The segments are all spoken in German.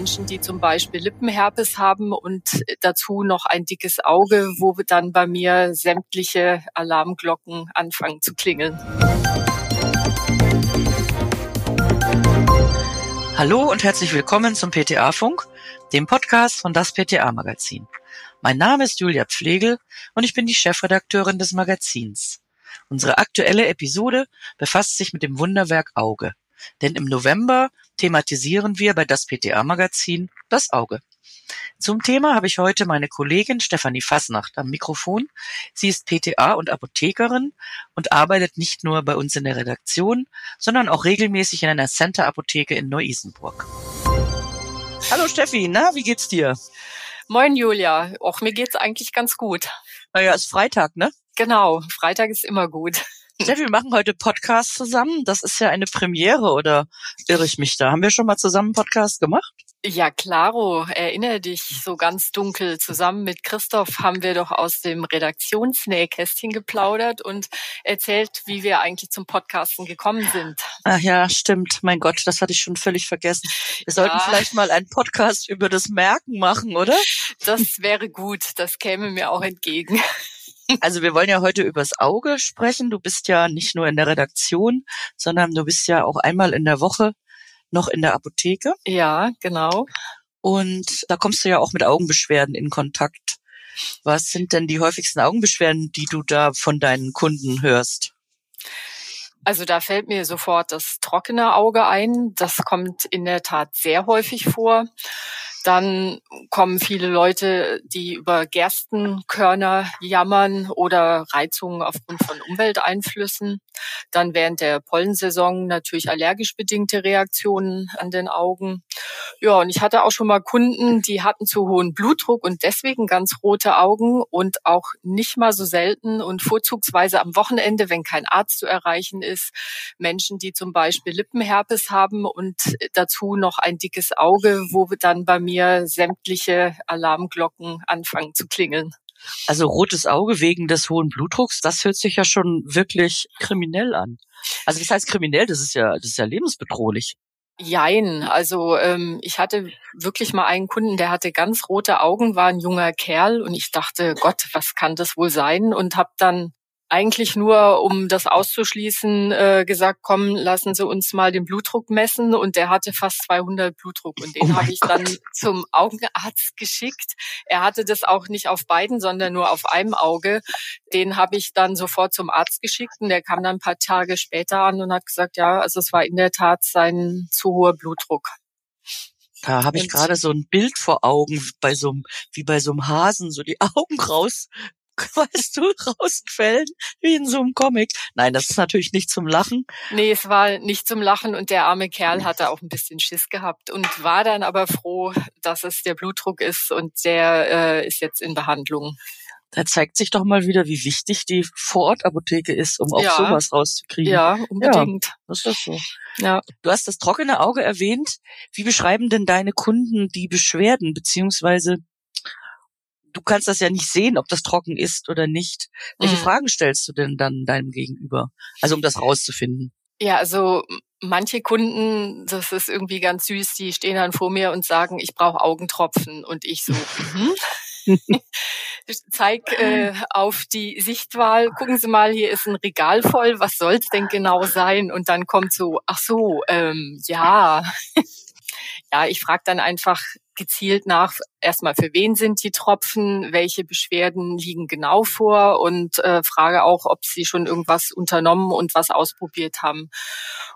Menschen, die zum Beispiel Lippenherpes haben und dazu noch ein dickes Auge, wo dann bei mir sämtliche Alarmglocken anfangen zu klingeln. Hallo und herzlich willkommen zum PTA-Funk, dem Podcast von das PTA-Magazin. Mein Name ist Julia Pflegel und ich bin die Chefredakteurin des Magazins. Unsere aktuelle Episode befasst sich mit dem Wunderwerk Auge. Denn im November thematisieren wir bei das PTA-Magazin das Auge. Zum Thema habe ich heute meine Kollegin Stefanie Fasnacht am Mikrofon. Sie ist PTA und Apothekerin und arbeitet nicht nur bei uns in der Redaktion, sondern auch regelmäßig in einer Center-Apotheke in Neu-Isenburg. Hallo Steffi, na, wie geht's dir? Moin Julia, auch mir geht's eigentlich ganz gut. Naja, ist Freitag, ne? Genau, Freitag ist immer gut. Steffi, wir machen heute Podcast zusammen. Das ist ja eine Premiere, oder irre ich mich da? Haben wir schon mal zusammen Podcast gemacht? Ja, klaro. Erinnere dich, so ganz dunkel. Zusammen mit Christoph haben wir doch aus dem Redaktionsnähkästchen geplaudert und erzählt, wie wir eigentlich zum Podcasten gekommen sind. Ach ja, stimmt. Mein Gott, das hatte ich schon völlig vergessen. Wir sollten ja. vielleicht mal einen Podcast über das Merken machen, oder? Das wäre gut. Das käme mir auch entgegen. Also wir wollen ja heute übers Auge sprechen. Du bist ja nicht nur in der Redaktion, sondern du bist ja auch einmal in der Woche noch in der Apotheke. Ja, genau. Und da kommst du ja auch mit Augenbeschwerden in Kontakt. Was sind denn die häufigsten Augenbeschwerden, die du da von deinen Kunden hörst? Also da fällt mir sofort das trockene Auge ein. Das kommt in der Tat sehr häufig vor. Dann kommen viele Leute, die über Gerstenkörner jammern oder Reizungen aufgrund von Umwelteinflüssen. Dann während der Pollensaison natürlich allergisch bedingte Reaktionen an den Augen. Ja, und ich hatte auch schon mal Kunden, die hatten zu hohen Blutdruck und deswegen ganz rote Augen und auch nicht mal so selten und vorzugsweise am Wochenende, wenn kein Arzt zu erreichen ist, Menschen, die zum Beispiel Lippenherpes haben und dazu noch ein dickes Auge, wo dann bei mir mir sämtliche Alarmglocken anfangen zu klingeln. Also rotes Auge wegen des hohen Blutdrucks, das hört sich ja schon wirklich kriminell an. Also was heißt kriminell? Das ist ja, das ist ja lebensbedrohlich. Jein, also ähm, ich hatte wirklich mal einen Kunden, der hatte ganz rote Augen, war ein junger Kerl und ich dachte, Gott, was kann das wohl sein? Und habe dann eigentlich nur, um das auszuschließen, äh, gesagt, komm, lassen Sie uns mal den Blutdruck messen. Und der hatte fast 200 Blutdruck. Und den oh habe ich Gott. dann zum Augenarzt geschickt. Er hatte das auch nicht auf beiden, sondern nur auf einem Auge. Den habe ich dann sofort zum Arzt geschickt. Und der kam dann ein paar Tage später an und hat gesagt, ja, also es war in der Tat sein zu hoher Blutdruck. Da habe ich gerade so ein Bild vor Augen, bei so einem, wie bei so einem Hasen, so die Augen raus weißt du, rausfällen, wie in so einem Comic. Nein, das ist natürlich nicht zum Lachen. Nee, es war nicht zum Lachen und der arme Kerl hatte auch ein bisschen Schiss gehabt und war dann aber froh, dass es der Blutdruck ist und der äh, ist jetzt in Behandlung. Da zeigt sich doch mal wieder, wie wichtig die Vorortapotheke ist, um auch ja. sowas rauszukriegen. Ja, unbedingt. Ja, das ist so. Ja. Du hast das trockene Auge erwähnt. Wie beschreiben denn deine Kunden die Beschwerden, beziehungsweise du kannst das ja nicht sehen, ob das trocken ist oder nicht. Welche mhm. Fragen stellst du denn dann deinem Gegenüber? Also um das rauszufinden. Ja, also manche Kunden, das ist irgendwie ganz süß, die stehen dann vor mir und sagen, ich brauche Augentropfen und ich so, mhm. zeig äh, auf die Sichtwahl, gucken Sie mal, hier ist ein Regal voll, was soll's denn genau sein? Und dann kommt so, ach so, ähm, ja. ja, ich frage dann einfach gezielt nach, erstmal für wen sind die Tropfen, welche Beschwerden liegen genau vor und äh, frage auch, ob sie schon irgendwas unternommen und was ausprobiert haben.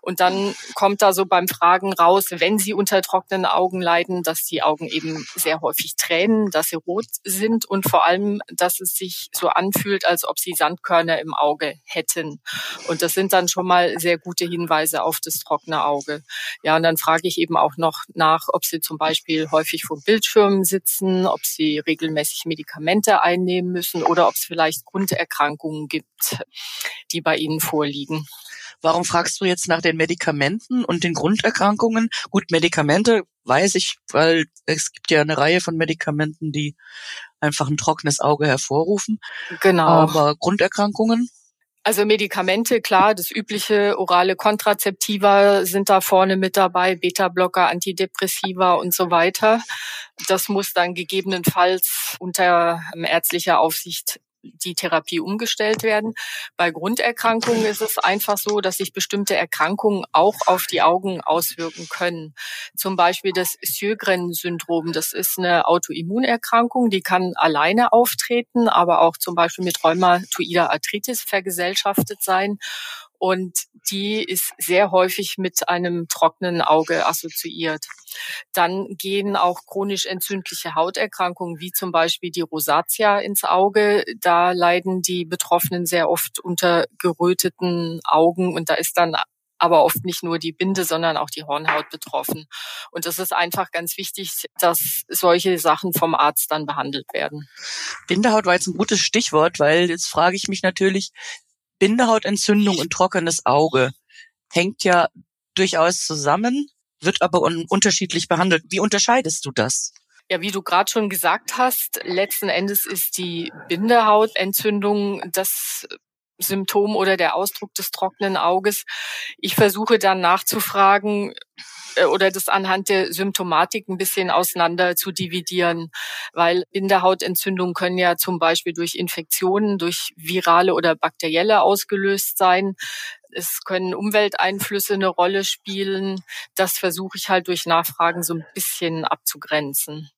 Und dann kommt da so beim Fragen raus, wenn sie unter trockenen Augen leiden, dass die Augen eben sehr häufig tränen, dass sie rot sind und vor allem, dass es sich so anfühlt, als ob sie Sandkörner im Auge hätten. Und das sind dann schon mal sehr gute Hinweise auf das trockene Auge. Ja, und dann frage ich eben auch noch nach, ob sie zum Beispiel häufig vor Bildschirmen sitzen, ob sie regelmäßig Medikamente einnehmen müssen oder ob es vielleicht Grunderkrankungen gibt, die bei ihnen vorliegen. Warum fragst du jetzt nach den Medikamenten und den Grunderkrankungen? Gut, Medikamente weiß ich, weil es gibt ja eine Reihe von Medikamenten, die einfach ein trockenes Auge hervorrufen. Genau. Aber Grunderkrankungen? Also Medikamente, klar, das übliche orale Kontrazeptiva sind da vorne mit dabei, Beta-Blocker, Antidepressiva und so weiter. Das muss dann gegebenenfalls unter ärztlicher Aufsicht die Therapie umgestellt werden. Bei Grunderkrankungen ist es einfach so, dass sich bestimmte Erkrankungen auch auf die Augen auswirken können. Zum Beispiel das Sjögren-Syndrom. Das ist eine Autoimmunerkrankung, die kann alleine auftreten, aber auch zum Beispiel mit rheumatoider Arthritis vergesellschaftet sein und die ist sehr häufig mit einem trockenen Auge assoziiert. Dann gehen auch chronisch entzündliche Hauterkrankungen wie zum Beispiel die Rosatia ins Auge. Da leiden die Betroffenen sehr oft unter geröteten Augen und da ist dann aber oft nicht nur die Binde, sondern auch die Hornhaut betroffen. Und es ist einfach ganz wichtig, dass solche Sachen vom Arzt dann behandelt werden. Bindehaut war jetzt ein gutes Stichwort, weil jetzt frage ich mich natürlich, Bindehautentzündung und trockenes Auge hängt ja durchaus zusammen, wird aber un unterschiedlich behandelt. Wie unterscheidest du das? Ja, wie du gerade schon gesagt hast, letzten Endes ist die Bindehautentzündung das Symptom oder der Ausdruck des trockenen Auges. Ich versuche dann nachzufragen, oder das anhand der Symptomatik ein bisschen auseinander zu dividieren, weil Bindehautentzündungen können ja zum Beispiel durch Infektionen, durch virale oder bakterielle ausgelöst sein. Es können Umwelteinflüsse eine Rolle spielen. Das versuche ich halt durch Nachfragen so ein bisschen abzugrenzen.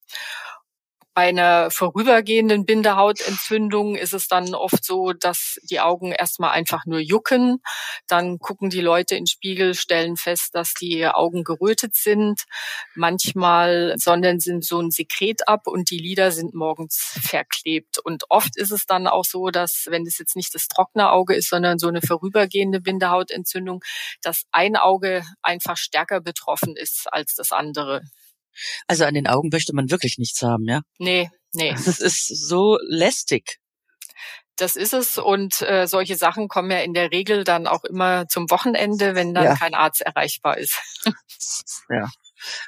Bei einer vorübergehenden Bindehautentzündung ist es dann oft so, dass die Augen erstmal einfach nur jucken. Dann gucken die Leute in den Spiegel, stellen fest, dass die Augen gerötet sind. Manchmal sondern sie so ein Sekret ab und die Lider sind morgens verklebt. Und oft ist es dann auch so, dass, wenn es jetzt nicht das trockene Auge ist, sondern so eine vorübergehende Bindehautentzündung, dass ein Auge einfach stärker betroffen ist als das andere. Also an den Augen möchte man wirklich nichts haben, ja? Nee, nee. Das ist so lästig. Das ist es und äh, solche Sachen kommen ja in der Regel dann auch immer zum Wochenende, wenn dann ja. kein Arzt erreichbar ist. ja,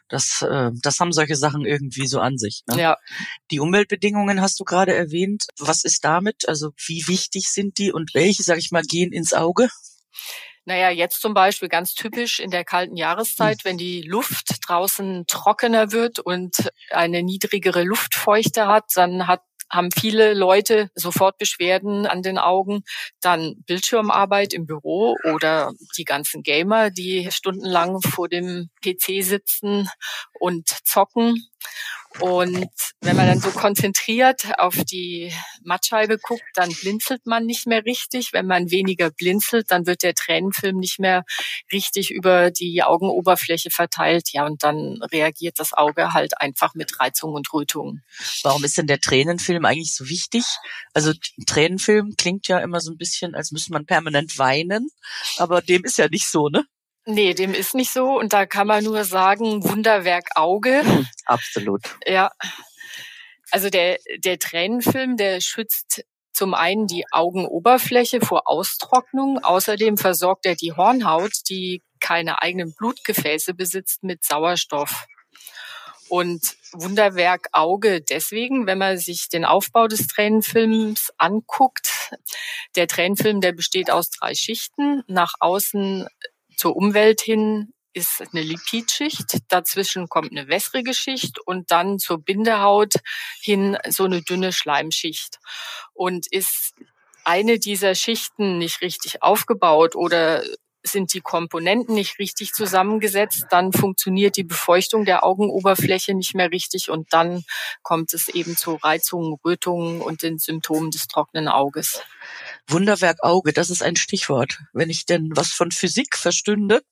das, äh, das haben solche Sachen irgendwie so an sich. Ne? Ja. Die Umweltbedingungen hast du gerade erwähnt. Was ist damit? Also wie wichtig sind die und welche, sag ich mal, gehen ins Auge? Naja, jetzt zum Beispiel ganz typisch in der kalten Jahreszeit, wenn die Luft draußen trockener wird und eine niedrigere Luftfeuchte hat, dann hat haben viele Leute sofort Beschwerden an den Augen. Dann Bildschirmarbeit im Büro oder die ganzen Gamer, die stundenlang vor dem PC sitzen und zocken. Und wenn man dann so konzentriert auf die Mattscheibe guckt, dann blinzelt man nicht mehr richtig. Wenn man weniger blinzelt, dann wird der Tränenfilm nicht mehr richtig über die Augenoberfläche verteilt. Ja, und dann reagiert das Auge halt einfach mit Reizung und Rötung. Warum ist denn der Tränenfilm eigentlich so wichtig? Also Tränenfilm klingt ja immer so ein bisschen, als müsste man permanent weinen, aber dem ist ja nicht so, ne? Nee, dem ist nicht so. Und da kann man nur sagen, Wunderwerk Auge. Absolut. Ja. Also der, der Tränenfilm, der schützt zum einen die Augenoberfläche vor Austrocknung. Außerdem versorgt er die Hornhaut, die keine eigenen Blutgefäße besitzt, mit Sauerstoff. Und Wunderwerk Auge deswegen, wenn man sich den Aufbau des Tränenfilms anguckt. Der Tränenfilm, der besteht aus drei Schichten. Nach außen zur Umwelt hin ist eine Lipidschicht, dazwischen kommt eine wässrige Schicht und dann zur Bindehaut hin so eine dünne Schleimschicht. Und ist eine dieser Schichten nicht richtig aufgebaut oder sind die Komponenten nicht richtig zusammengesetzt, dann funktioniert die Befeuchtung der Augenoberfläche nicht mehr richtig und dann kommt es eben zu Reizungen, Rötungen und den Symptomen des trockenen Auges. Wunderwerk Auge, das ist ein Stichwort. Wenn ich denn was von Physik verstünde,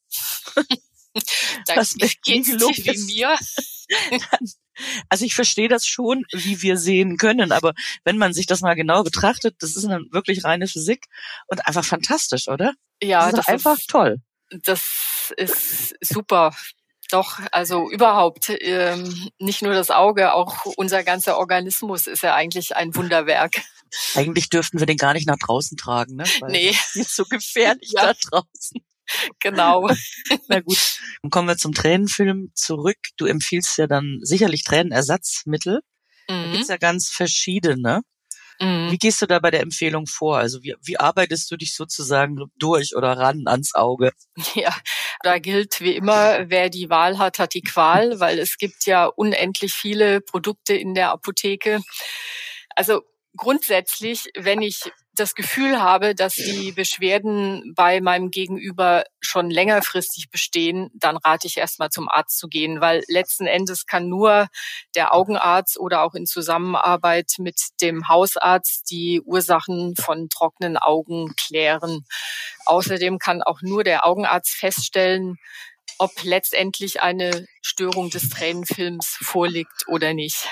das geht wie mir. also ich verstehe das schon, wie wir sehen können, aber wenn man sich das mal genau betrachtet, das ist dann wirklich reine Physik und einfach fantastisch, oder? Ja, das ist das einfach ist, toll. Das ist super. Doch, also überhaupt, ähm, nicht nur das Auge, auch unser ganzer Organismus ist ja eigentlich ein Wunderwerk. Eigentlich dürften wir den gar nicht nach draußen tragen, ne? Weil nee. Ist so gefährlich ja. da draußen. Genau. Na gut. Dann kommen wir zum Tränenfilm zurück. Du empfiehlst ja dann sicherlich Tränenersatzmittel. Mhm. Da gibt's ja ganz verschiedene. Mhm. Wie gehst du da bei der Empfehlung vor? Also wie, wie arbeitest du dich sozusagen durch oder ran ans Auge? Ja, da gilt wie immer, wer die Wahl hat, hat die Qual, weil es gibt ja unendlich viele Produkte in der Apotheke. Also grundsätzlich, wenn ich das Gefühl habe, dass die Beschwerden bei meinem Gegenüber schon längerfristig bestehen, dann rate ich erstmal zum Arzt zu gehen, weil letzten Endes kann nur der Augenarzt oder auch in Zusammenarbeit mit dem Hausarzt die Ursachen von trockenen Augen klären. Außerdem kann auch nur der Augenarzt feststellen, ob letztendlich eine Störung des Tränenfilms vorliegt oder nicht.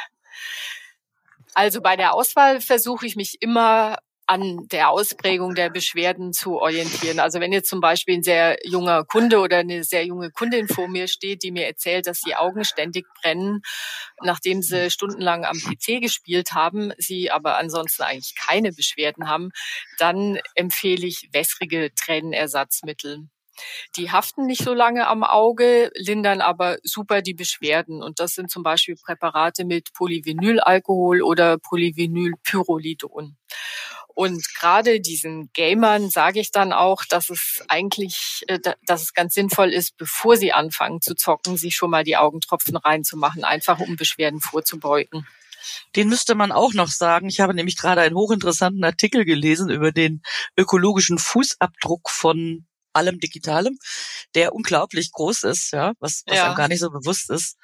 Also bei der Auswahl versuche ich mich immer an der Ausprägung der Beschwerden zu orientieren. Also wenn jetzt zum Beispiel ein sehr junger Kunde oder eine sehr junge Kundin vor mir steht, die mir erzählt, dass die Augen ständig brennen, nachdem sie stundenlang am PC gespielt haben, sie aber ansonsten eigentlich keine Beschwerden haben, dann empfehle ich wässrige Tränenersatzmittel. Die haften nicht so lange am Auge, lindern aber super die Beschwerden. Und das sind zum Beispiel Präparate mit Polyvinylalkohol oder Polyvinylpyrrolidon. Und gerade diesen Gamern sage ich dann auch, dass es eigentlich, äh, dass es ganz sinnvoll ist, bevor sie anfangen zu zocken, sich schon mal die Augentropfen reinzumachen, einfach um Beschwerden vorzubeugen. Den müsste man auch noch sagen. Ich habe nämlich gerade einen hochinteressanten Artikel gelesen über den ökologischen Fußabdruck von allem Digitalem, der unglaublich groß ist, ja, was, was ja. einem gar nicht so bewusst ist.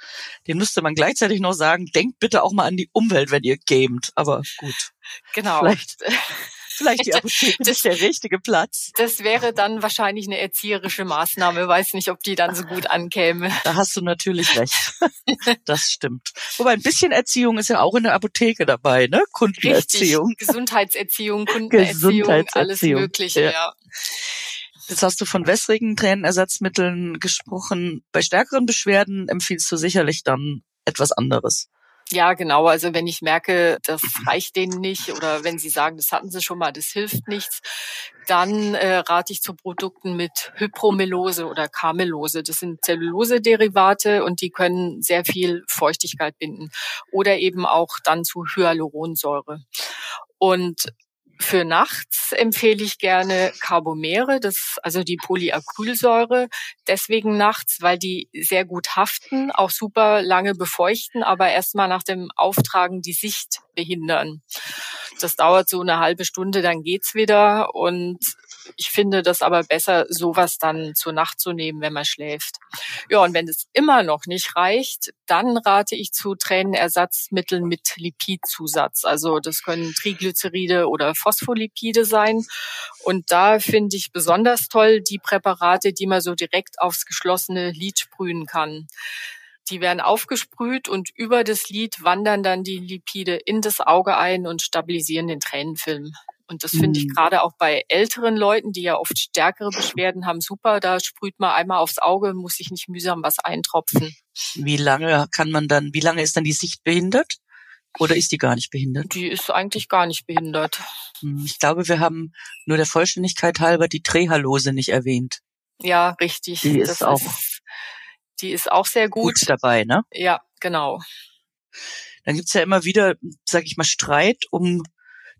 Den müsste man gleichzeitig noch sagen, denkt bitte auch mal an die Umwelt, wenn ihr gamet. Aber gut. Genau. Vielleicht, vielleicht die Apotheke das, ist der richtige Platz. Das wäre dann wahrscheinlich eine erzieherische Maßnahme. Weiß nicht, ob die dann so gut ankäme. Da hast du natürlich recht. Das stimmt. Wobei ein bisschen Erziehung ist ja auch in der Apotheke dabei, ne? Kundenerziehung. Richtig. Gesundheitserziehung, Kundenerziehung, Gesundheitserziehung. alles Mögliche, ja. ja. Jetzt hast du von wässrigen Tränenersatzmitteln gesprochen. Bei stärkeren Beschwerden empfiehlst du sicherlich dann etwas anderes. Ja, genau. Also wenn ich merke, das reicht denen nicht oder wenn sie sagen, das hatten sie schon mal, das hilft nichts, dann äh, rate ich zu Produkten mit Hypromelose oder Carmelose. Das sind Zellulose-Derivate und die können sehr viel Feuchtigkeit binden. Oder eben auch dann zu Hyaluronsäure. Und für nachts empfehle ich gerne Carbomere, das also die Polyacrylsäure. Deswegen nachts, weil die sehr gut haften, auch super lange befeuchten, aber erstmal nach dem Auftragen die Sicht behindern. Das dauert so eine halbe Stunde, dann geht's wieder und ich finde das aber besser, sowas dann zur Nacht zu nehmen, wenn man schläft. Ja, und wenn es immer noch nicht reicht, dann rate ich zu Tränenersatzmitteln mit Lipidzusatz. Also das können Triglyceride oder Phospholipide sein. Und da finde ich besonders toll die Präparate, die man so direkt aufs geschlossene Lid sprühen kann. Die werden aufgesprüht und über das Lid wandern dann die Lipide in das Auge ein und stabilisieren den Tränenfilm. Und das finde ich mhm. gerade auch bei älteren Leuten, die ja oft stärkere Beschwerden haben, super. Da sprüht man einmal aufs Auge, muss sich nicht mühsam was eintropfen. Wie lange kann man dann, wie lange ist dann die Sicht behindert? Oder ist die gar nicht behindert? Die ist eigentlich gar nicht behindert. Hm, ich glaube, wir haben nur der Vollständigkeit halber die Trehalose nicht erwähnt. Ja, richtig. Die ist das auch. Ist, die ist auch sehr gut. gut dabei, ne? Ja, genau. Dann gibt's ja immer wieder, sag ich mal, Streit um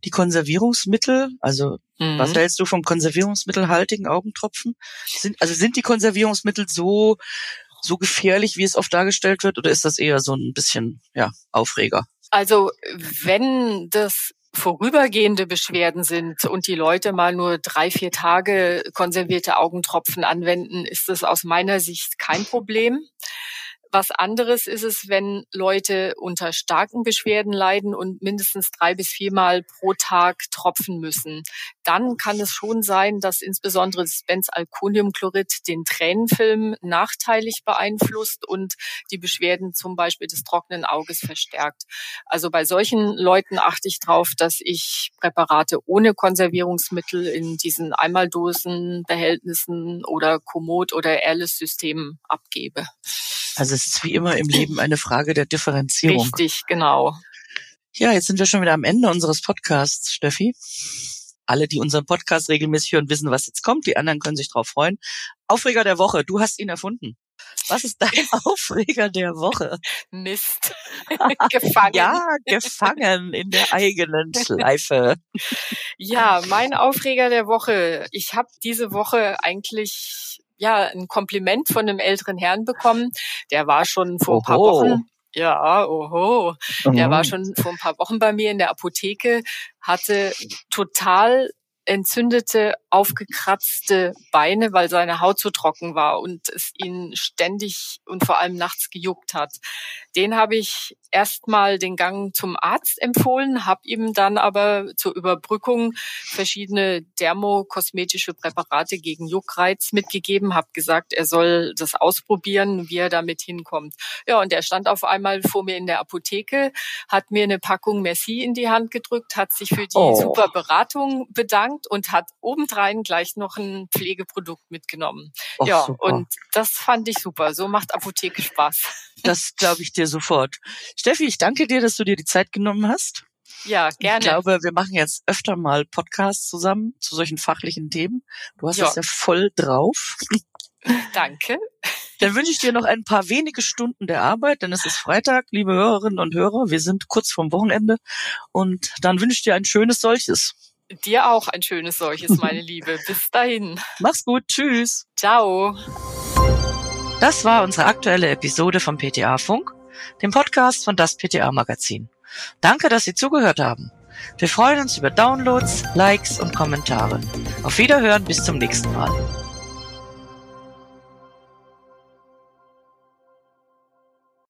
die Konservierungsmittel, also mhm. was hältst du vom konservierungsmittelhaltigen Augentropfen? Sind, also sind die Konservierungsmittel so, so gefährlich, wie es oft dargestellt wird, oder ist das eher so ein bisschen, ja, Aufreger? Also, wenn das vorübergehende Beschwerden sind und die Leute mal nur drei, vier Tage konservierte Augentropfen anwenden, ist das aus meiner Sicht kein Problem. Was anderes ist es, wenn Leute unter starken Beschwerden leiden und mindestens drei bis viermal pro Tag tropfen müssen. Dann kann es schon sein, dass insbesondere das Benzalkoniumchlorid den Tränenfilm nachteilig beeinflusst und die Beschwerden zum Beispiel des trockenen Auges verstärkt. Also bei solchen Leuten achte ich darauf, dass ich Präparate ohne Konservierungsmittel in diesen Einmaldosenbehältnissen oder Komoot oder Airless-Systemen abgebe. Also es ist wie immer im Leben eine Frage der Differenzierung. Richtig, genau. Ja, jetzt sind wir schon wieder am Ende unseres Podcasts, Steffi. Alle, die unseren Podcast regelmäßig hören, wissen, was jetzt kommt. Die anderen können sich darauf freuen. Aufreger der Woche, du hast ihn erfunden. Was ist dein Aufreger der Woche? Mist. gefangen. Ja, gefangen in der eigenen Schleife. Ja, mein Aufreger der Woche. Ich habe diese Woche eigentlich ja ein Kompliment von einem älteren Herrn bekommen. Der war schon vor ein paar Wochen ja, oho. Der war mhm. schon vor ein paar Wochen bei mir in der Apotheke, hatte total entzündete, aufgekratzte Beine, weil seine Haut so trocken war und es ihn ständig und vor allem nachts gejuckt hat. Den habe ich erstmal den Gang zum Arzt empfohlen, habe ihm dann aber zur Überbrückung verschiedene dermokosmetische Präparate gegen Juckreiz mitgegeben, habe gesagt, er soll das ausprobieren, wie er damit hinkommt. Ja, und er stand auf einmal vor mir in der Apotheke, hat mir eine Packung Merci in die Hand gedrückt, hat sich für die oh. super Beratung bedankt und hat obendrein gleich noch ein Pflegeprodukt mitgenommen. Och, ja, super. und das fand ich super. So macht Apotheke Spaß. Das glaube ich dir sofort. Steffi, ich danke dir, dass du dir die Zeit genommen hast. Ja, gerne. Ich glaube, wir machen jetzt öfter mal Podcasts zusammen zu solchen fachlichen Themen. Du hast ja. das ja voll drauf. Danke. Dann wünsche ich dir noch ein paar wenige Stunden der Arbeit, denn es ist Freitag, liebe Hörerinnen und Hörer. Wir sind kurz vorm Wochenende und dann wünsche ich dir ein schönes solches. Dir auch ein schönes solches, meine Liebe. Bis dahin. Mach's gut. Tschüss. Ciao. Das war unsere aktuelle Episode vom PTA Funk, dem Podcast von das PTA Magazin. Danke, dass Sie zugehört haben. Wir freuen uns über Downloads, Likes und Kommentare. Auf Wiederhören bis zum nächsten Mal.